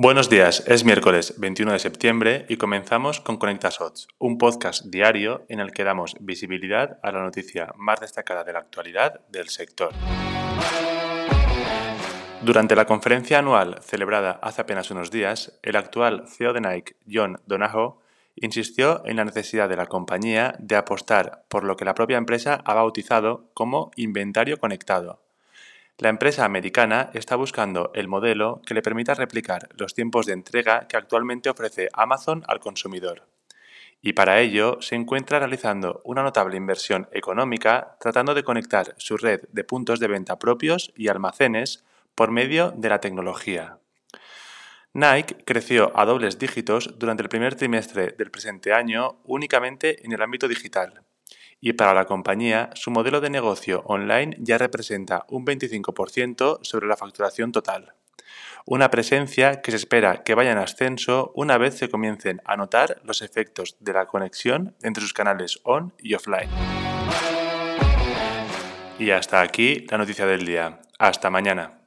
Buenos días, es miércoles 21 de septiembre y comenzamos con Conecta Sots, un podcast diario en el que damos visibilidad a la noticia más destacada de la actualidad del sector. Durante la conferencia anual celebrada hace apenas unos días, el actual CEO de Nike, John Donahoe, insistió en la necesidad de la compañía de apostar por lo que la propia empresa ha bautizado como inventario conectado la empresa americana está buscando el modelo que le permita replicar los tiempos de entrega que actualmente ofrece Amazon al consumidor. Y para ello se encuentra realizando una notable inversión económica tratando de conectar su red de puntos de venta propios y almacenes por medio de la tecnología. Nike creció a dobles dígitos durante el primer trimestre del presente año únicamente en el ámbito digital, y para la compañía su modelo de negocio online ya representa un 25% sobre la facturación total. Una presencia que se espera que vaya en ascenso una vez se comiencen a notar los efectos de la conexión entre sus canales on y offline. Y hasta aquí la noticia del día. Hasta mañana.